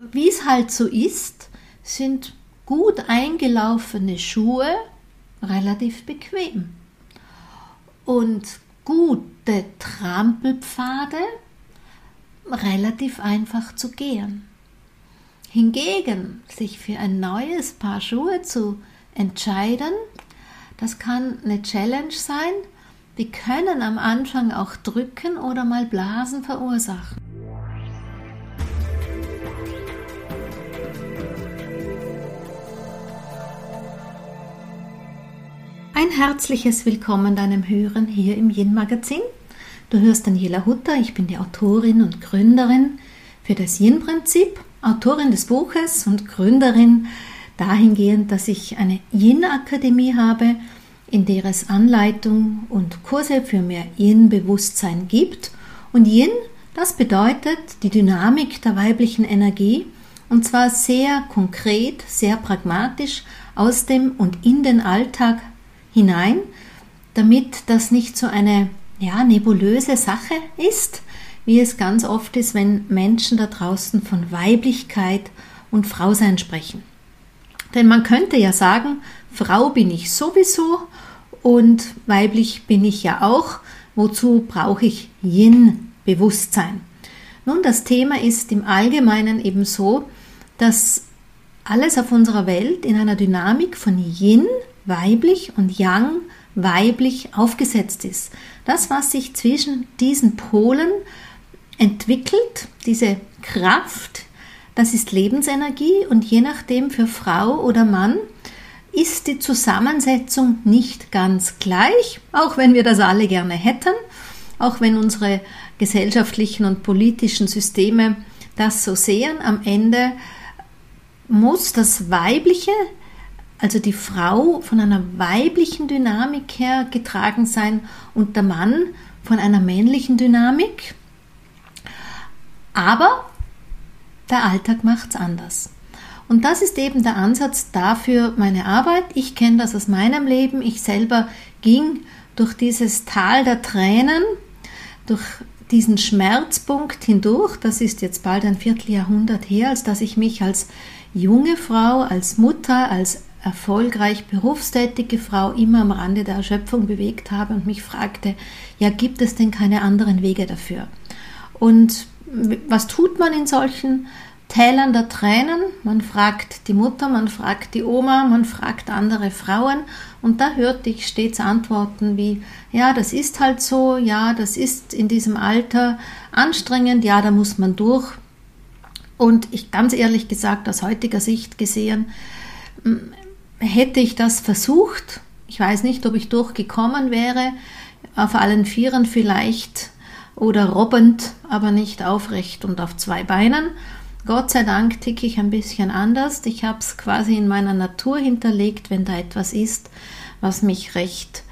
Wie es halt so ist, sind gut eingelaufene Schuhe relativ bequem. Und gute Trampelpfade relativ einfach zu gehen. Hingegen sich für ein neues Paar Schuhe zu entscheiden, das kann eine Challenge sein. Die können am Anfang auch drücken oder mal Blasen verursachen. Ein herzliches Willkommen deinem Hören hier im Yin Magazin. Du hörst Daniela Hutter, ich bin die Autorin und Gründerin für das Yin Prinzip, Autorin des Buches und Gründerin dahingehend, dass ich eine Yin Akademie habe, in der es Anleitung und Kurse für mehr Yin Bewusstsein gibt. Und Yin, das bedeutet die Dynamik der weiblichen Energie und zwar sehr konkret, sehr pragmatisch aus dem und in den Alltag hinein, damit das nicht so eine ja, nebulöse Sache ist, wie es ganz oft ist, wenn Menschen da draußen von Weiblichkeit und Frausein sprechen. Denn man könnte ja sagen, Frau bin ich sowieso und weiblich bin ich ja auch. Wozu brauche ich Yin-Bewusstsein? Nun, das Thema ist im Allgemeinen eben so, dass alles auf unserer Welt in einer Dynamik von Yin, weiblich und Yang, weiblich aufgesetzt ist. Das, was sich zwischen diesen Polen entwickelt, diese Kraft, das ist Lebensenergie und je nachdem für Frau oder Mann ist die Zusammensetzung nicht ganz gleich, auch wenn wir das alle gerne hätten, auch wenn unsere gesellschaftlichen und politischen Systeme das so sehen. Am Ende muss das Weibliche also die Frau von einer weiblichen Dynamik her getragen sein und der Mann von einer männlichen Dynamik. Aber der Alltag macht es anders. Und das ist eben der Ansatz dafür meine Arbeit. Ich kenne das aus meinem Leben. Ich selber ging durch dieses Tal der Tränen, durch diesen Schmerzpunkt hindurch. Das ist jetzt bald ein Vierteljahrhundert her, als dass ich mich als junge Frau, als Mutter, als erfolgreich berufstätige Frau immer am Rande der Erschöpfung bewegt habe und mich fragte, ja, gibt es denn keine anderen Wege dafür? Und was tut man in solchen Tälern der Tränen? Man fragt die Mutter, man fragt die Oma, man fragt andere Frauen und da hörte ich stets Antworten wie, ja, das ist halt so, ja, das ist in diesem Alter anstrengend, ja, da muss man durch. Und ich ganz ehrlich gesagt, aus heutiger Sicht gesehen, hätte ich das versucht, ich weiß nicht, ob ich durchgekommen wäre, auf allen Vieren vielleicht oder robbend, aber nicht aufrecht und auf zwei Beinen. Gott sei Dank ticke ich ein bisschen anders. Ich habe es quasi in meiner Natur hinterlegt, wenn da etwas ist, was mich recht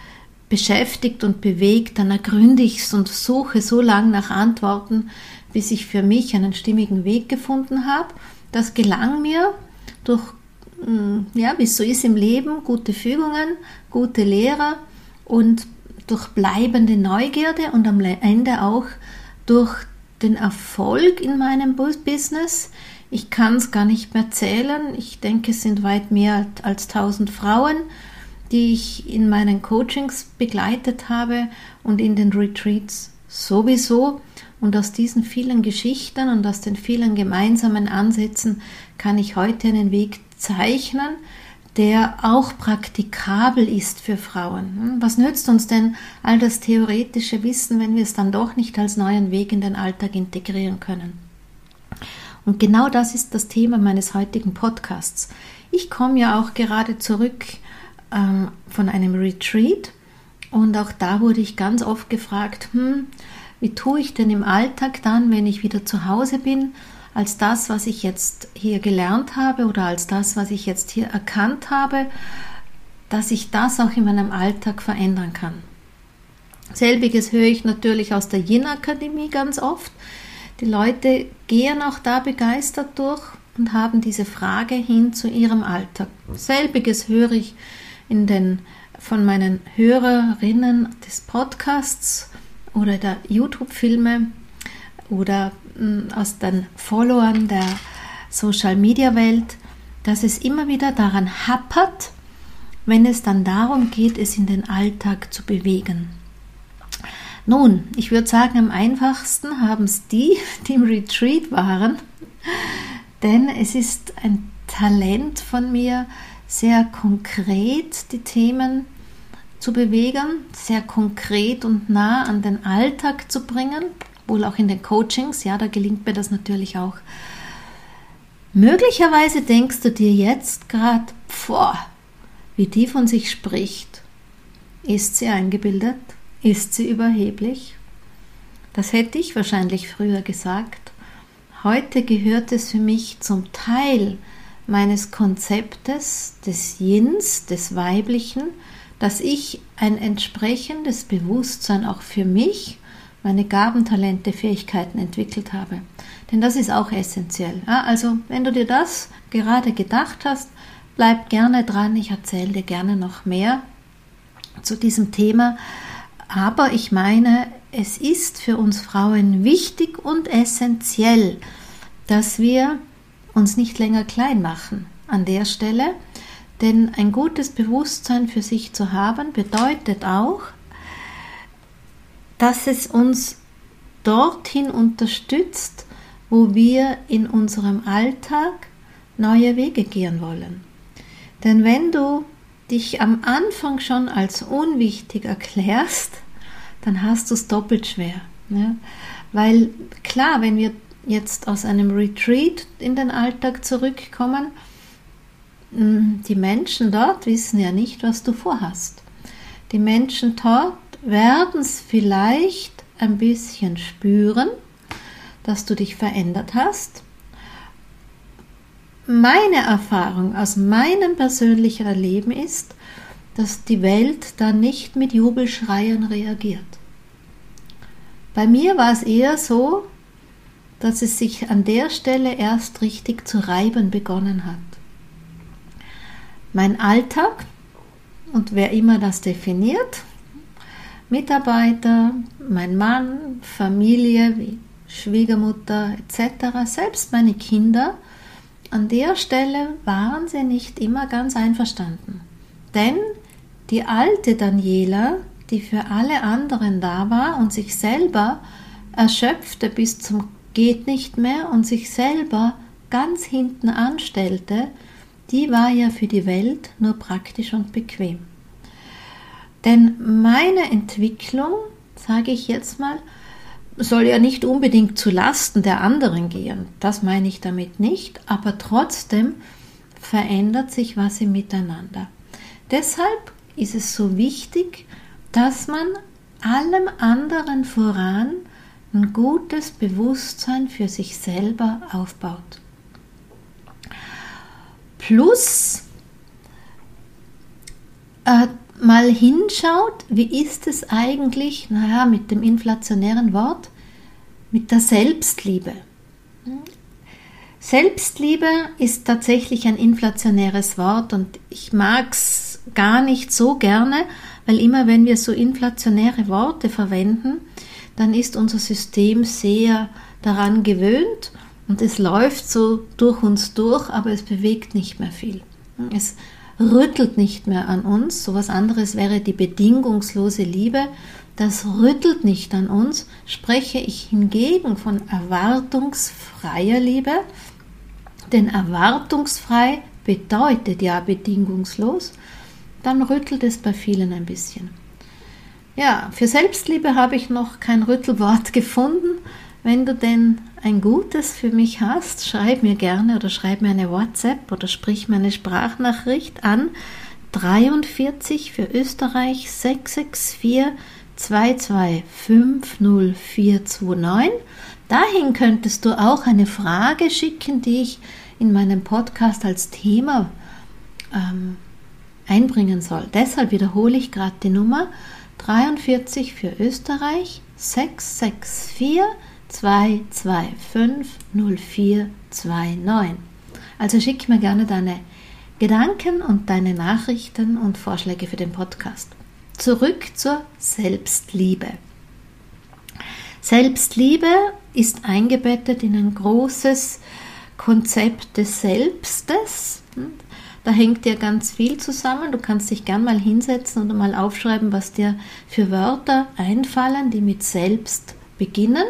beschäftigt und bewegt, dann ergründe ich es und suche so lange nach Antworten, bis ich für mich einen stimmigen Weg gefunden habe. Das gelang mir durch ja, wie es so ist im Leben, gute Fügungen, gute Lehrer und durch bleibende Neugierde und am Ende auch durch den Erfolg in meinem Business. Ich kann es gar nicht mehr zählen. Ich denke, es sind weit mehr als 1000 Frauen, die ich in meinen Coachings begleitet habe und in den Retreats sowieso. Und aus diesen vielen Geschichten und aus den vielen gemeinsamen Ansätzen kann ich heute einen Weg zeichnen, der auch praktikabel ist für Frauen. Hm, was nützt uns denn all das theoretische Wissen, wenn wir es dann doch nicht als neuen Weg in den Alltag integrieren können? Und genau das ist das Thema meines heutigen Podcasts. Ich komme ja auch gerade zurück ähm, von einem Retreat und auch da wurde ich ganz oft gefragt, hm, wie tue ich denn im Alltag dann, wenn ich wieder zu Hause bin als das, was ich jetzt hier gelernt habe oder als das, was ich jetzt hier erkannt habe, dass ich das auch in meinem Alltag verändern kann. Selbiges höre ich natürlich aus der Yin-Akademie ganz oft. Die Leute gehen auch da begeistert durch und haben diese Frage hin zu ihrem Alltag. Selbiges höre ich in den, von meinen Hörerinnen des Podcasts oder der YouTube-Filme oder aus den Followern der Social-Media-Welt, dass es immer wieder daran happert, wenn es dann darum geht, es in den Alltag zu bewegen. Nun, ich würde sagen, am einfachsten haben es die, die im Retreat waren, denn es ist ein Talent von mir, sehr konkret die Themen zu bewegen, sehr konkret und nah an den Alltag zu bringen, wohl auch in den Coachings, ja, da gelingt mir das natürlich auch. Möglicherweise denkst du dir jetzt gerade, boah, wie die von sich spricht. Ist sie eingebildet? Ist sie überheblich? Das hätte ich wahrscheinlich früher gesagt. Heute gehört es für mich zum Teil meines Konzeptes des Yins, des Weiblichen, dass ich ein entsprechendes Bewusstsein auch für mich, meine Gaben, Talente, Fähigkeiten entwickelt habe. Denn das ist auch essentiell. Ja, also wenn du dir das gerade gedacht hast, bleib gerne dran. Ich erzähle dir gerne noch mehr zu diesem Thema. Aber ich meine, es ist für uns Frauen wichtig und essentiell, dass wir uns nicht länger klein machen an der Stelle, denn ein gutes Bewusstsein für sich zu haben bedeutet auch, dass es uns dorthin unterstützt, wo wir in unserem Alltag neue Wege gehen wollen. Denn wenn du dich am Anfang schon als unwichtig erklärst, dann hast du es doppelt schwer. Ja? Weil klar, wenn wir jetzt aus einem Retreat in den Alltag zurückkommen, hm, die Menschen dort wissen ja nicht, was du vorhast. Die Menschen dort werden es vielleicht ein bisschen spüren, dass du dich verändert hast. Meine Erfahrung aus meinem persönlichen Erleben ist, dass die Welt da nicht mit Jubelschreien reagiert. Bei mir war es eher so, dass es sich an der Stelle erst richtig zu reiben begonnen hat. Mein Alltag und wer immer das definiert, Mitarbeiter, mein Mann, Familie wie Schwiegermutter etc., selbst meine Kinder, an der Stelle waren sie nicht immer ganz einverstanden. Denn die alte Daniela, die für alle anderen da war und sich selber erschöpfte bis zum geht nicht mehr und sich selber ganz hinten anstellte, die war ja für die Welt nur praktisch und bequem. Denn meine Entwicklung, sage ich jetzt mal, soll ja nicht unbedingt zu Lasten der anderen gehen. Das meine ich damit nicht, aber trotzdem verändert sich was im Miteinander. Deshalb ist es so wichtig, dass man allem anderen voran ein gutes Bewusstsein für sich selber aufbaut. Plus äh, mal hinschaut, wie ist es eigentlich, naja, mit dem inflationären Wort, mit der Selbstliebe. Selbstliebe ist tatsächlich ein inflationäres Wort und ich mag es gar nicht so gerne, weil immer wenn wir so inflationäre Worte verwenden, dann ist unser System sehr daran gewöhnt und es läuft so durch uns durch, aber es bewegt nicht mehr viel. Es rüttelt nicht mehr an uns. So was anderes wäre die bedingungslose Liebe. Das rüttelt nicht an uns. Spreche ich hingegen von erwartungsfreier Liebe, denn erwartungsfrei bedeutet ja bedingungslos, dann rüttelt es bei vielen ein bisschen. Ja, für Selbstliebe habe ich noch kein Rüttelwort gefunden. Wenn du denn ein gutes für mich hast, schreib mir gerne oder schreib mir eine WhatsApp oder sprich mir eine Sprachnachricht an 43 für Österreich 664 2250429. Dahin könntest du auch eine Frage schicken, die ich in meinem Podcast als Thema ähm, einbringen soll. Deshalb wiederhole ich gerade die Nummer 43 für Österreich 664 225 0429. Also schick mir gerne deine Gedanken und deine Nachrichten und Vorschläge für den Podcast. Zurück zur Selbstliebe. Selbstliebe ist eingebettet in ein großes Konzept des Selbstes. Da hängt ja ganz viel zusammen. Du kannst dich gern mal hinsetzen und mal aufschreiben, was dir für Wörter einfallen, die mit Selbst beginnen.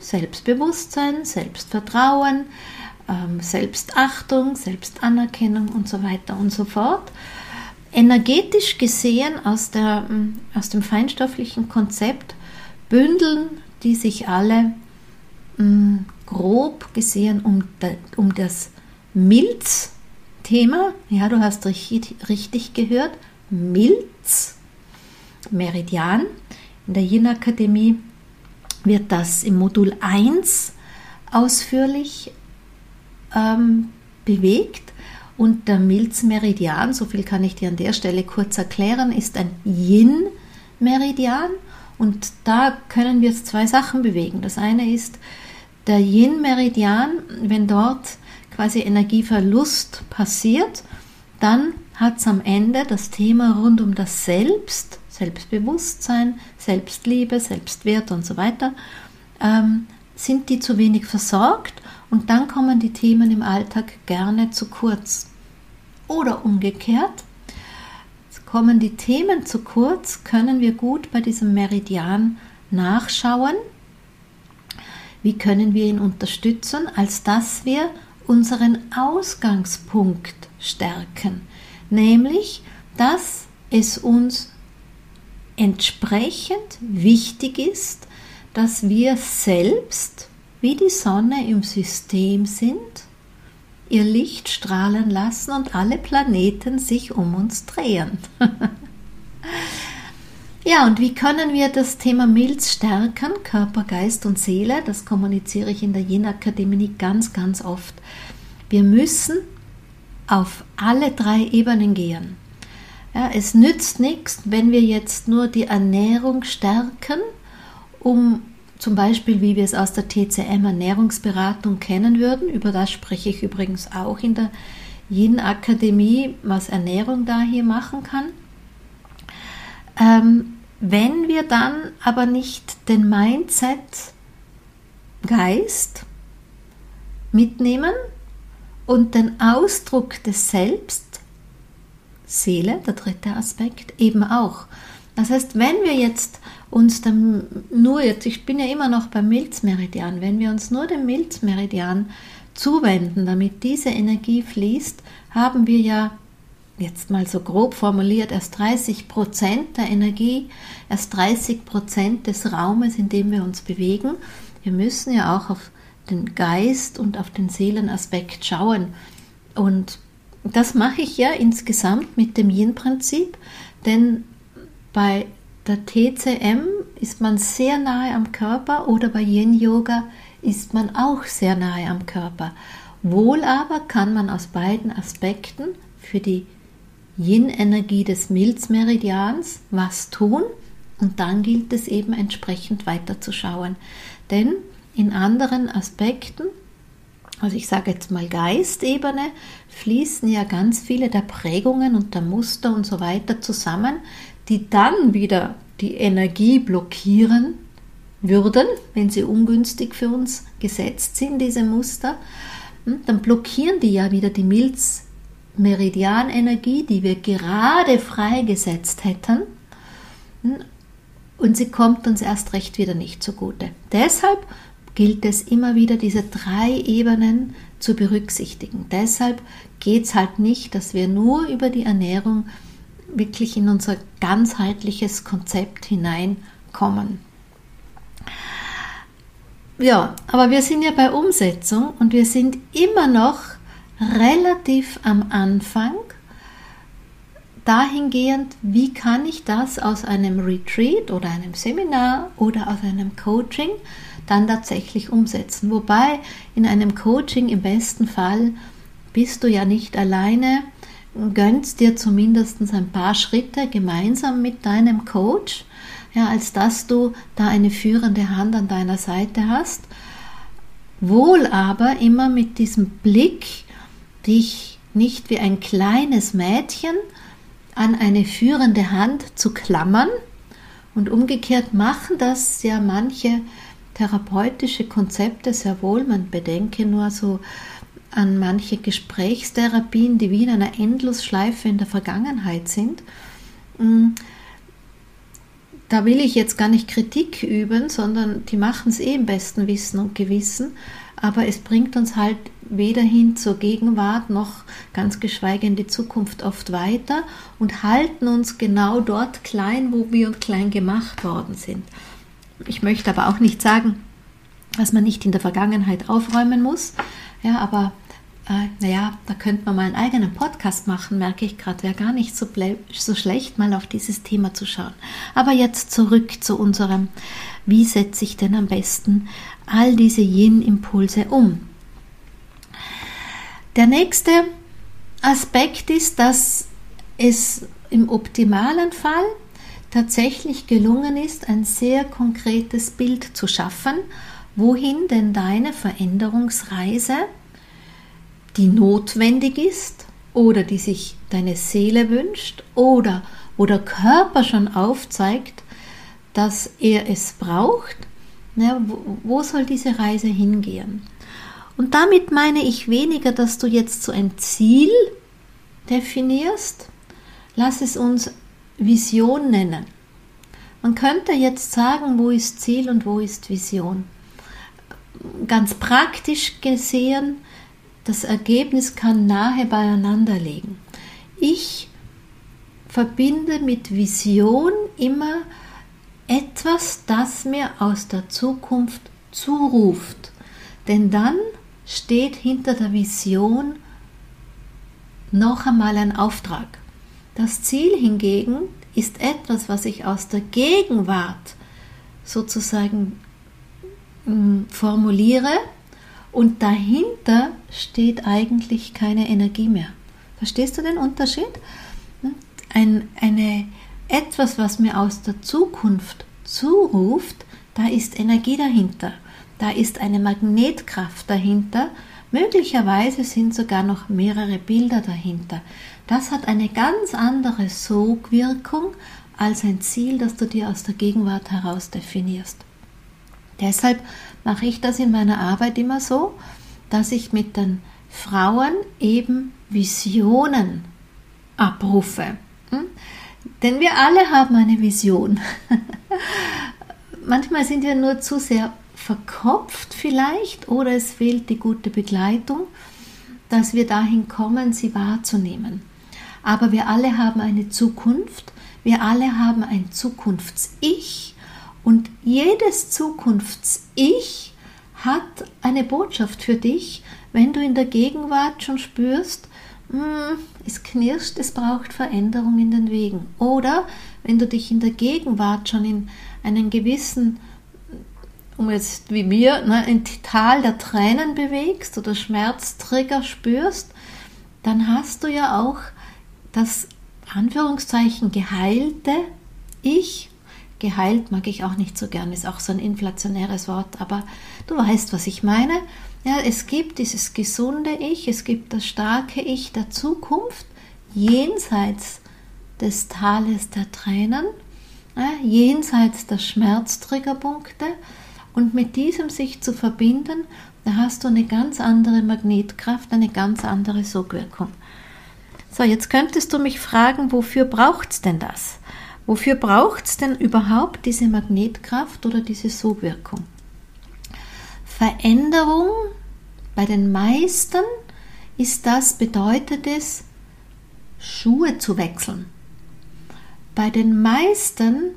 Selbstbewusstsein, Selbstvertrauen, ähm, Selbstachtung, Selbstanerkennung und so weiter und so fort. Energetisch gesehen aus, der, hm, aus dem feinstofflichen Konzept bündeln die sich alle grob gesehen um, um das Milz-Thema. Ja, du hast richtig, richtig gehört. Milz, Meridian. In der Yin-Akademie wird das im Modul 1 ausführlich ähm, bewegt. Und der Milz-Meridian, so viel kann ich dir an der Stelle kurz erklären, ist ein Yin-Meridian. Und da können wir zwei Sachen bewegen. Das eine ist der Yin-Meridian, wenn dort quasi Energieverlust passiert, dann hat es am Ende das Thema rund um das Selbst, Selbstbewusstsein, Selbstliebe, Selbstwert und so weiter, ähm, sind die zu wenig versorgt und dann kommen die Themen im Alltag gerne zu kurz. Oder umgekehrt, kommen die Themen zu kurz, können wir gut bei diesem Meridian nachschauen wie können wir ihn unterstützen, als dass wir unseren Ausgangspunkt stärken, nämlich dass es uns entsprechend wichtig ist, dass wir selbst wie die Sonne im System sind, ihr Licht strahlen lassen und alle Planeten sich um uns drehen. Ja, und wie können wir das Thema Milz stärken, Körper, Geist und Seele? Das kommuniziere ich in der Yin-Akademie ganz, ganz oft. Wir müssen auf alle drei Ebenen gehen. Ja, es nützt nichts, wenn wir jetzt nur die Ernährung stärken, um zum Beispiel, wie wir es aus der TCM Ernährungsberatung kennen würden. Über das spreche ich übrigens auch in der Yin-Akademie, was Ernährung da hier machen kann. Ähm, wenn wir dann aber nicht den Mindset Geist mitnehmen und den Ausdruck des Selbst, Seele, der dritte Aspekt, eben auch. Das heißt, wenn wir jetzt uns dem, nur jetzt, ich bin ja immer noch beim Milzmeridian, wenn wir uns nur dem Milzmeridian zuwenden, damit diese Energie fließt, haben wir ja jetzt mal so grob formuliert, erst 30 Prozent der Energie, erst 30 Prozent des Raumes, in dem wir uns bewegen. Wir müssen ja auch auf den Geist und auf den Seelenaspekt schauen. Und das mache ich ja insgesamt mit dem Yin-Prinzip, denn bei der TCM ist man sehr nahe am Körper oder bei Yin-Yoga ist man auch sehr nahe am Körper. Wohl aber kann man aus beiden Aspekten für die Yin-Energie des Milzmeridians was tun und dann gilt es eben entsprechend weiterzuschauen. Denn in anderen Aspekten, also ich sage jetzt mal Geistebene, fließen ja ganz viele der Prägungen und der Muster und so weiter zusammen, die dann wieder die Energie blockieren würden, wenn sie ungünstig für uns gesetzt sind, diese Muster. Dann blockieren die ja wieder die Milz Meridianenergie, die wir gerade freigesetzt hätten, und sie kommt uns erst recht wieder nicht zugute. Deshalb gilt es immer wieder, diese drei Ebenen zu berücksichtigen. Deshalb geht es halt nicht, dass wir nur über die Ernährung wirklich in unser ganzheitliches Konzept hineinkommen. Ja, aber wir sind ja bei Umsetzung und wir sind immer noch relativ am Anfang dahingehend, wie kann ich das aus einem Retreat oder einem Seminar oder aus einem Coaching dann tatsächlich umsetzen. Wobei in einem Coaching im besten Fall bist du ja nicht alleine, gönnst dir zumindest ein paar Schritte gemeinsam mit deinem Coach, ja, als dass du da eine führende Hand an deiner Seite hast. Wohl aber immer mit diesem Blick, dich nicht wie ein kleines Mädchen an eine führende Hand zu klammern und umgekehrt machen das ja manche therapeutische Konzepte sehr wohl. Man bedenke nur so an manche Gesprächstherapien, die wie in einer Endlosschleife in der Vergangenheit sind. Mm, da will ich jetzt gar nicht Kritik üben, sondern die machen es eh im besten Wissen und Gewissen, aber es bringt uns halt weder hin zur Gegenwart noch ganz geschweige in die Zukunft oft weiter und halten uns genau dort klein, wo wir uns klein gemacht worden sind. Ich möchte aber auch nicht sagen, dass man nicht in der Vergangenheit aufräumen muss, ja, aber äh, naja, da könnte man mal einen eigenen Podcast machen, merke ich gerade. Wäre gar nicht so, so schlecht, mal auf dieses Thema zu schauen. Aber jetzt zurück zu unserem, wie setze ich denn am besten all diese Yin-Impulse um? Der nächste Aspekt ist, dass es im optimalen Fall tatsächlich gelungen ist, ein sehr konkretes Bild zu schaffen, wohin denn deine Veränderungsreise die notwendig ist oder die sich deine Seele wünscht oder wo der Körper schon aufzeigt, dass er es braucht, ne, wo, wo soll diese Reise hingehen? Und damit meine ich weniger, dass du jetzt so ein Ziel definierst, lass es uns Vision nennen. Man könnte jetzt sagen, wo ist Ziel und wo ist Vision. Ganz praktisch gesehen das Ergebnis kann nahe beieinander liegen. Ich verbinde mit Vision immer etwas, das mir aus der Zukunft zuruft. Denn dann steht hinter der Vision noch einmal ein Auftrag. Das Ziel hingegen ist etwas, was ich aus der Gegenwart sozusagen hm, formuliere und dahinter steht eigentlich keine Energie mehr. Verstehst du den Unterschied? Ein, eine, etwas, was mir aus der Zukunft zuruft, da ist Energie dahinter. Da ist eine Magnetkraft dahinter. Möglicherweise sind sogar noch mehrere Bilder dahinter. Das hat eine ganz andere Sogwirkung als ein Ziel, das du dir aus der Gegenwart heraus definierst. Deshalb mache ich das in meiner Arbeit immer so, dass ich mit den Frauen eben Visionen abrufe. Hm? Denn wir alle haben eine Vision. Manchmal sind wir nur zu sehr verkopft vielleicht oder es fehlt die gute Begleitung, dass wir dahin kommen, sie wahrzunehmen. Aber wir alle haben eine Zukunft, wir alle haben ein Zukunfts-Ich. Und jedes Zukunfts-Ich hat eine Botschaft für dich, wenn du in der Gegenwart schon spürst, hm, es knirscht, es braucht Veränderung in den Wegen. Oder wenn du dich in der Gegenwart schon in einen gewissen, um jetzt wie wir, ne, ein Tal der Tränen bewegst oder Schmerztrigger spürst, dann hast du ja auch das Anführungszeichen geheilte Ich Geheilt mag ich auch nicht so gern, ist auch so ein inflationäres Wort, aber du weißt, was ich meine. Ja, es gibt dieses gesunde Ich, es gibt das starke Ich der Zukunft, jenseits des Tales der Tränen, ja, jenseits der Schmerztriggerpunkte und mit diesem sich zu verbinden, da hast du eine ganz andere Magnetkraft, eine ganz andere Sogwirkung. So, jetzt könntest du mich fragen, wofür braucht es denn das? Wofür braucht es denn überhaupt diese Magnetkraft oder diese Sogwirkung? Veränderung bei den meisten ist das, bedeutet es, Schuhe zu wechseln. Bei den meisten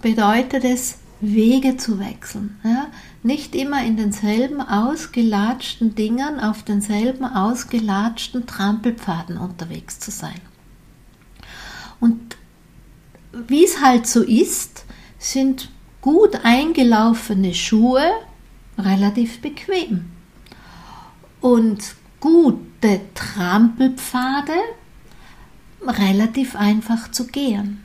bedeutet es, Wege zu wechseln. Ja? Nicht immer in denselben ausgelatschten Dingern auf denselben ausgelatschten Trampelpfaden unterwegs zu sein. Und wie es halt so ist, sind gut eingelaufene Schuhe relativ bequem. Und gute Trampelpfade relativ einfach zu gehen.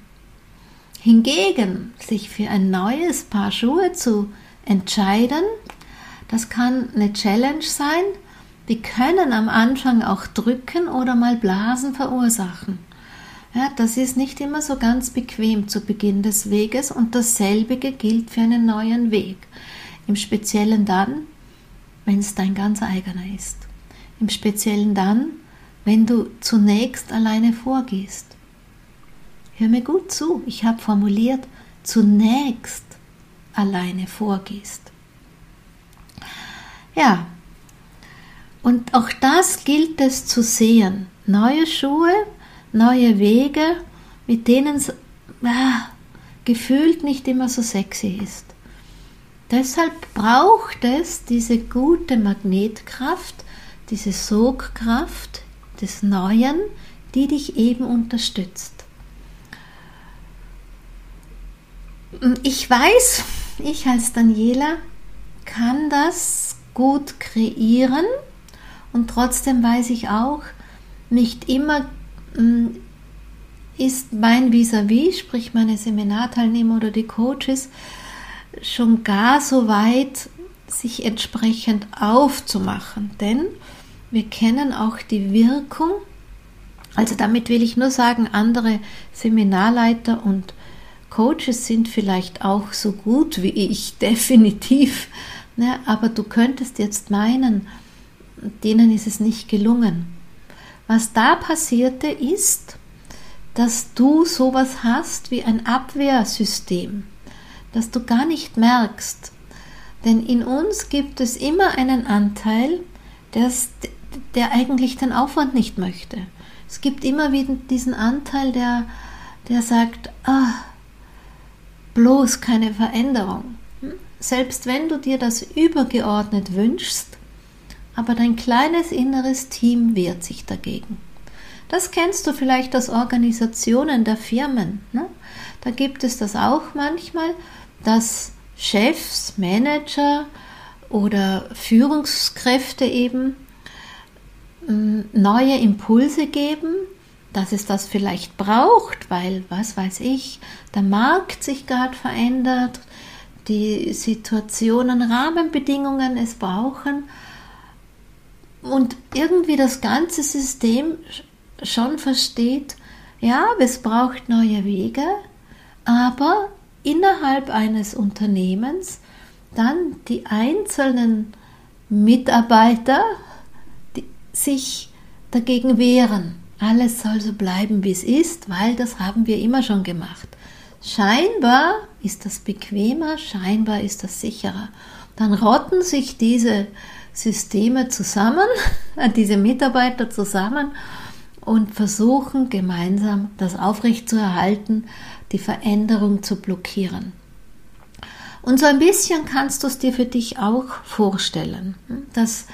Hingegen sich für ein neues Paar Schuhe zu entscheiden, das kann eine Challenge sein. Die können am Anfang auch drücken oder mal Blasen verursachen. Ja, das ist nicht immer so ganz bequem zu Beginn des Weges und dasselbige gilt für einen neuen Weg. Im Speziellen dann, wenn es dein ganz eigener ist. im Speziellen dann, wenn du zunächst alleine vorgehst. Hör mir gut zu, ich habe formuliert, zunächst alleine vorgehst. Ja, und auch das gilt es zu sehen. Neue Schuhe, neue Wege, mit denen es ah, gefühlt nicht immer so sexy ist. Deshalb braucht es diese gute Magnetkraft, diese Sogkraft des Neuen, die dich eben unterstützt. Ich weiß, ich als Daniela kann das gut kreieren und trotzdem weiß ich auch, nicht immer mm, ist mein Vis-a-vis, -vis, sprich meine Seminarteilnehmer oder die Coaches, schon gar so weit, sich entsprechend aufzumachen. Denn wir kennen auch die Wirkung, also damit will ich nur sagen, andere Seminarleiter und Coaches sind vielleicht auch so gut wie ich, definitiv. Ne? Aber du könntest jetzt meinen, denen ist es nicht gelungen. Was da passierte ist, dass du sowas hast wie ein Abwehrsystem, das du gar nicht merkst. Denn in uns gibt es immer einen Anteil, der eigentlich den Aufwand nicht möchte. Es gibt immer wieder diesen Anteil, der, der sagt, ah, bloß keine Veränderung. Selbst wenn du dir das übergeordnet wünschst, aber dein kleines inneres Team wehrt sich dagegen. Das kennst du vielleicht aus Organisationen der Firmen. Ne? Da gibt es das auch manchmal, dass Chefs, Manager oder Führungskräfte eben hm, neue Impulse geben, dass es das vielleicht braucht, weil, was weiß ich, der Markt sich gerade verändert, die Situationen, Rahmenbedingungen es brauchen und irgendwie das ganze System schon versteht, ja, es braucht neue Wege, aber innerhalb eines Unternehmens dann die einzelnen Mitarbeiter die sich dagegen wehren alles soll so bleiben, wie es ist, weil das haben wir immer schon gemacht. Scheinbar ist das bequemer, scheinbar ist das sicherer. Dann rotten sich diese Systeme zusammen, diese Mitarbeiter zusammen und versuchen gemeinsam das aufrechtzuerhalten, die Veränderung zu blockieren. Und so ein bisschen kannst du es dir für dich auch vorstellen, dass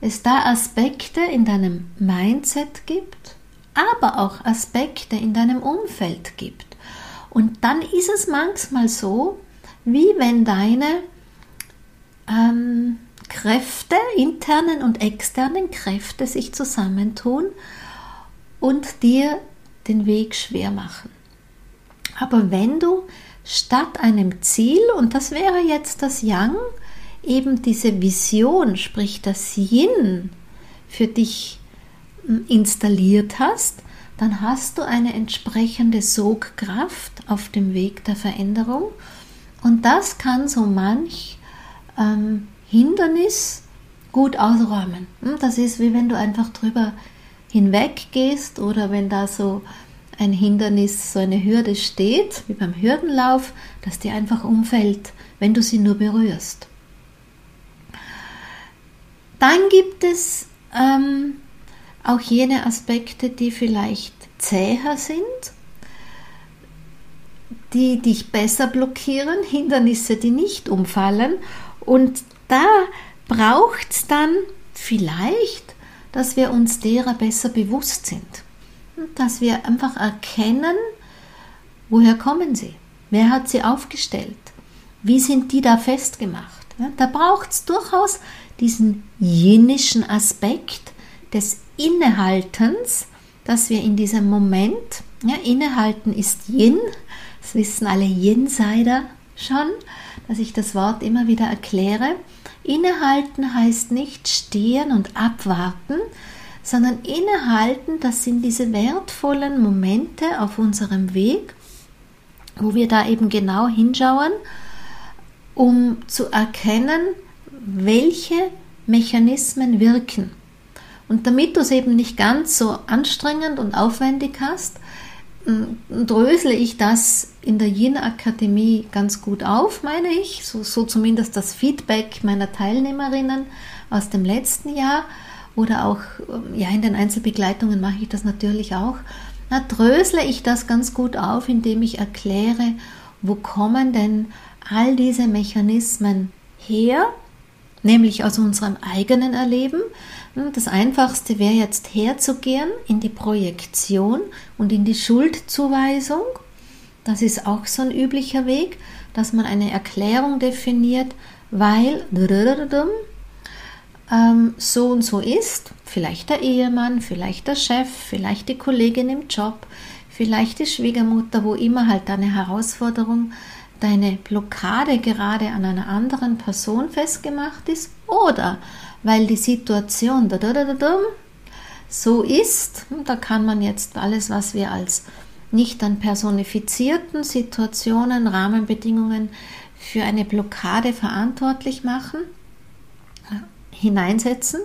es da Aspekte in deinem Mindset gibt, aber auch Aspekte in deinem Umfeld gibt. Und dann ist es manchmal so, wie wenn deine ähm, Kräfte, internen und externen Kräfte sich zusammentun und dir den Weg schwer machen. Aber wenn du statt einem Ziel, und das wäre jetzt das Yang, eben diese Vision, sprich das Yin für dich installiert hast, dann hast du eine entsprechende Sogkraft auf dem Weg der Veränderung und das kann so manch ähm, Hindernis gut ausräumen. Hm, das ist wie wenn du einfach drüber hinweg gehst oder wenn da so ein Hindernis, so eine Hürde steht, wie beim Hürdenlauf, dass die einfach umfällt, wenn du sie nur berührst. Dann gibt es ähm, auch jene Aspekte, die vielleicht zäher sind, die dich besser blockieren, Hindernisse, die nicht umfallen. Und da braucht es dann vielleicht, dass wir uns derer besser bewusst sind. Dass wir einfach erkennen, woher kommen sie? Wer hat sie aufgestellt? Wie sind die da festgemacht? Da braucht es durchaus diesen jinnischen Aspekt des Innehaltens, dass wir in diesem Moment, ja, innehalten ist Yin, das wissen alle Yin-Sider schon, dass ich das Wort immer wieder erkläre. Innehalten heißt nicht stehen und abwarten, sondern innehalten, das sind diese wertvollen Momente auf unserem Weg, wo wir da eben genau hinschauen, um zu erkennen, welche Mechanismen wirken Und damit du es eben nicht ganz so anstrengend und aufwendig hast, drösle ich das in der Yin Akademie ganz gut auf, meine ich. So, so zumindest das Feedback meiner Teilnehmerinnen aus dem letzten Jahr. Oder auch ja, in den Einzelbegleitungen mache ich das natürlich auch. Da drösle ich das ganz gut auf, indem ich erkläre, wo kommen denn all diese Mechanismen her, nämlich aus unserem eigenen Erleben. Das Einfachste wäre jetzt herzugehen in die Projektion und in die Schuldzuweisung. Das ist auch so ein üblicher Weg, dass man eine Erklärung definiert, weil so und so ist, vielleicht der Ehemann, vielleicht der Chef, vielleicht die Kollegin im Job, vielleicht die Schwiegermutter, wo immer halt deine Herausforderung, deine Blockade gerade an einer anderen Person festgemacht ist oder weil die Situation so ist, da kann man jetzt alles, was wir als nicht an personifizierten Situationen, Rahmenbedingungen für eine Blockade verantwortlich machen, hineinsetzen.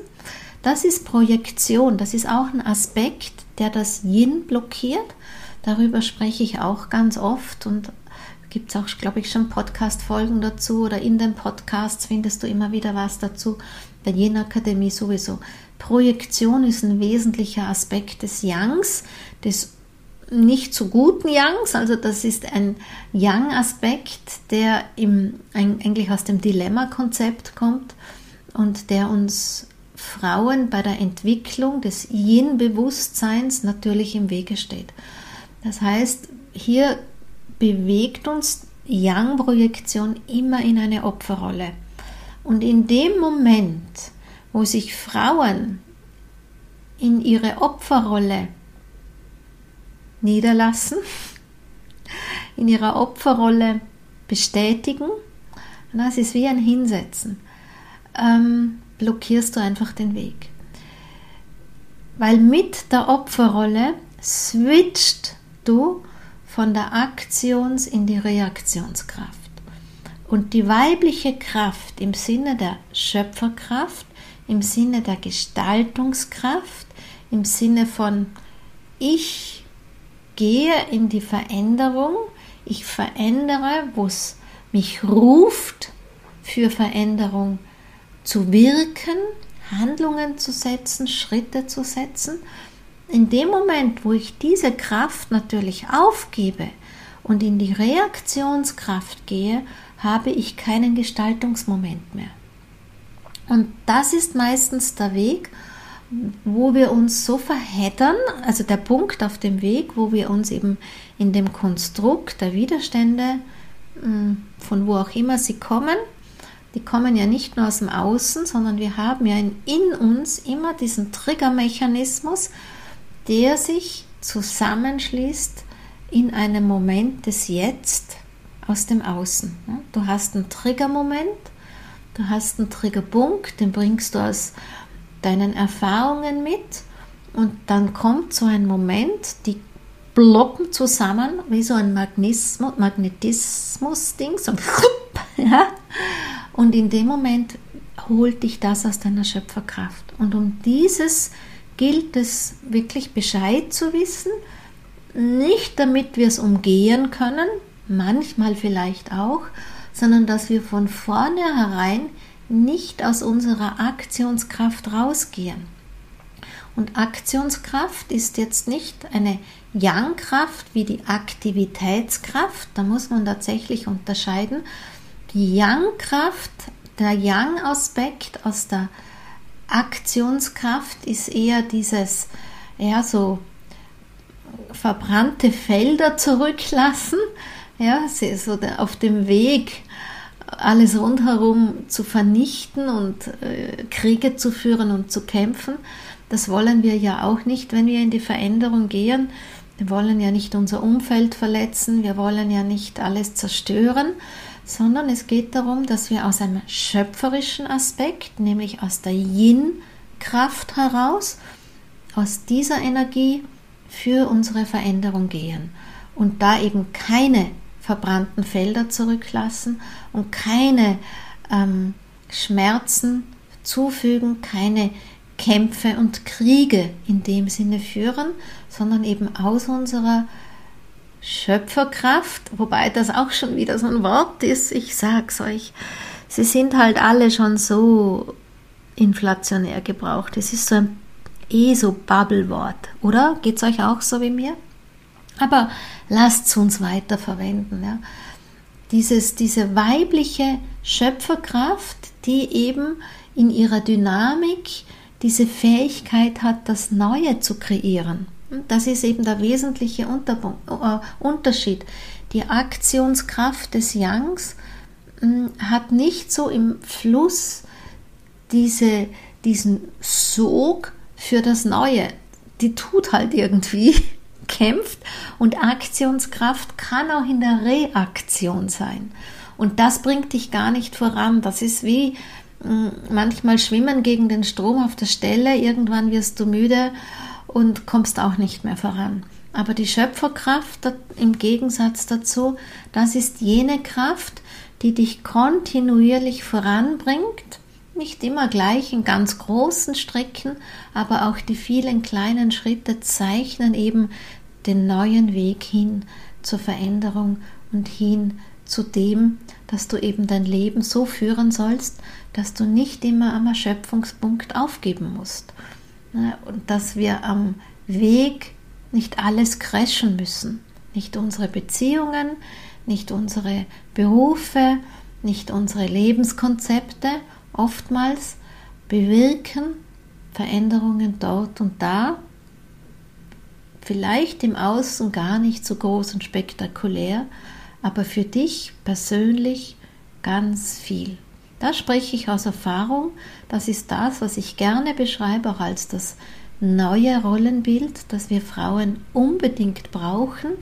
Das ist Projektion, das ist auch ein Aspekt, der das Yin blockiert. Darüber spreche ich auch ganz oft und gibt es auch, glaube ich, schon Podcast-Folgen dazu oder in den Podcasts findest du immer wieder was dazu. Bei Yin Akademie sowieso. Projektion ist ein wesentlicher Aspekt des Yangs, des nicht so guten Yangs, also das ist ein Yang-Aspekt, der im, eigentlich aus dem Dilemma-Konzept kommt und der uns Frauen bei der Entwicklung des Yin-Bewusstseins natürlich im Wege steht. Das heißt, hier bewegt uns Yang-Projektion immer in eine Opferrolle. Und in dem Moment, wo sich Frauen in ihre Opferrolle niederlassen, in ihrer Opferrolle bestätigen, das ist wie ein Hinsetzen ähm, blockierst du einfach den Weg. Weil mit der Opferrolle switcht du von der Aktions- in die Reaktionskraft. Und die weibliche Kraft im Sinne der Schöpferkraft, im Sinne der Gestaltungskraft, im Sinne von ich gehe in die Veränderung, ich verändere, wo es mich ruft für Veränderung zu wirken, Handlungen zu setzen, Schritte zu setzen. In dem Moment, wo ich diese Kraft natürlich aufgebe und in die Reaktionskraft gehe, habe ich keinen Gestaltungsmoment mehr. Und das ist meistens der Weg, wo wir uns so verheddern, also der Punkt auf dem Weg, wo wir uns eben in dem Konstrukt der Widerstände, hm, von wo auch immer sie kommen, die kommen ja nicht nur aus dem Außen, sondern wir haben ja in, in uns immer diesen Triggermechanismus, der sich zusammenschließt in einem Moment des Jetzt aus dem Außen. Du hast einen Triggermoment, du hast einen Triggerpunkt, den bringst du aus deinen Erfahrungen mit und dann kommt so ein Moment, die blocken zusammen wie so ein Magnetismus-Ding, so ja, und in dem Moment holt dich das aus deiner Schöpferkraft. Und um dieses gilt es wirklich Bescheid zu wissen, nicht damit wir es umgehen können, manchmal vielleicht auch, sondern dass wir von vornherein nicht aus unserer Aktionskraft rausgehen. Und Aktionskraft ist jetzt nicht eine Yang-Kraft wie die Aktivitätskraft, da muss man tatsächlich unterscheiden, die Yang-Kraft, der Yang-Aspekt aus der Aktionskraft ist eher dieses, ja, so verbrannte Felder zurücklassen, ja, so auf dem Weg alles rundherum zu vernichten und äh, Kriege zu führen und zu kämpfen. Das wollen wir ja auch nicht, wenn wir in die Veränderung gehen. Wir wollen ja nicht unser Umfeld verletzen, wir wollen ja nicht alles zerstören, sondern es geht darum, dass wir aus einem schöpferischen Aspekt, nämlich aus der Yin-Kraft heraus, aus dieser Energie für unsere Veränderung gehen und da eben keine verbrannten Felder zurücklassen und keine ähm, Schmerzen zufügen, keine Kämpfe und Kriege in dem Sinne führen, sondern eben aus unserer Schöpferkraft, wobei das auch schon wieder so ein Wort ist, ich sag's euch, sie sind halt alle schon so inflationär gebraucht. Es ist so ein eh so Bubble-Wort, oder? Geht's euch auch so wie mir? Aber lasst uns weiter verwenden. Ja? Diese weibliche Schöpferkraft, die eben in ihrer Dynamik diese Fähigkeit hat, das Neue zu kreieren. Das ist eben der wesentliche äh, Unterschied. Die Aktionskraft des Yangs hm, hat nicht so im Fluss diese, diesen Sog für das Neue. Die tut halt irgendwie, kämpft und Aktionskraft kann auch in der Reaktion sein. Und das bringt dich gar nicht voran. Das ist wie hm, manchmal schwimmen gegen den Strom auf der Stelle. Irgendwann wirst du müde und kommst auch nicht mehr voran. Aber die Schöpferkraft im Gegensatz dazu, das ist jene Kraft, die dich kontinuierlich voranbringt, nicht immer gleich in ganz großen Strecken, aber auch die vielen kleinen Schritte zeichnen eben den neuen Weg hin zur Veränderung und hin zu dem, dass du eben dein Leben so führen sollst, dass du nicht immer am Erschöpfungspunkt aufgeben musst. Ne, und dass wir am Weg nicht alles crashen müssen. Nicht unsere Beziehungen, nicht unsere Berufe, nicht unsere Lebenskonzepte oftmals bewirken Veränderungen dort und da, vielleicht im Außen gar nicht so groß und spektakulär, aber für dich persönlich ganz viel. Da spreche ich aus Erfahrung. Das ist das, was ich gerne beschreibe, auch als das neue Rollenbild, das wir Frauen unbedingt brauchen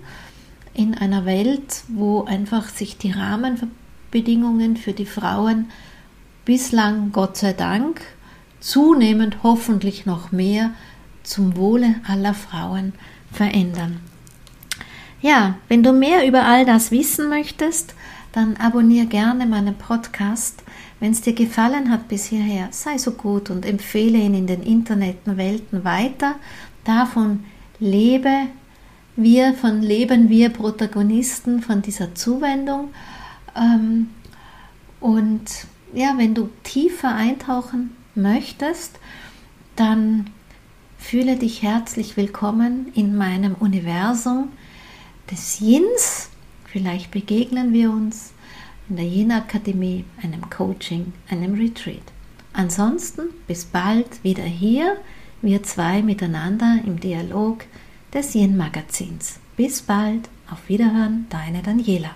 in einer Welt, wo einfach sich die Rahmenbedingungen für die Frauen bislang, Gott sei Dank, zunehmend hoffentlich noch mehr zum Wohle aller Frauen verändern. Ja, wenn du mehr über all das wissen möchtest, dann abonniere gerne meinen Podcast wenn es dir gefallen hat bis hierher, sei so gut und empfehle ihn in den Internetwelten weiter. Davon lebe wir, von leben wir Protagonisten von dieser Zuwendung. Ähm, und ja, wenn du tiefer eintauchen möchtest, dann fühle dich herzlich willkommen in meinem Universum des Yins. Vielleicht begegnen wir uns in der Jena Akademie, einem Coaching, einem Retreat. Ansonsten bis bald wieder hier, wir zwei miteinander im Dialog des Yin Magazins. Bis bald, auf Wiederhören, deine Daniela.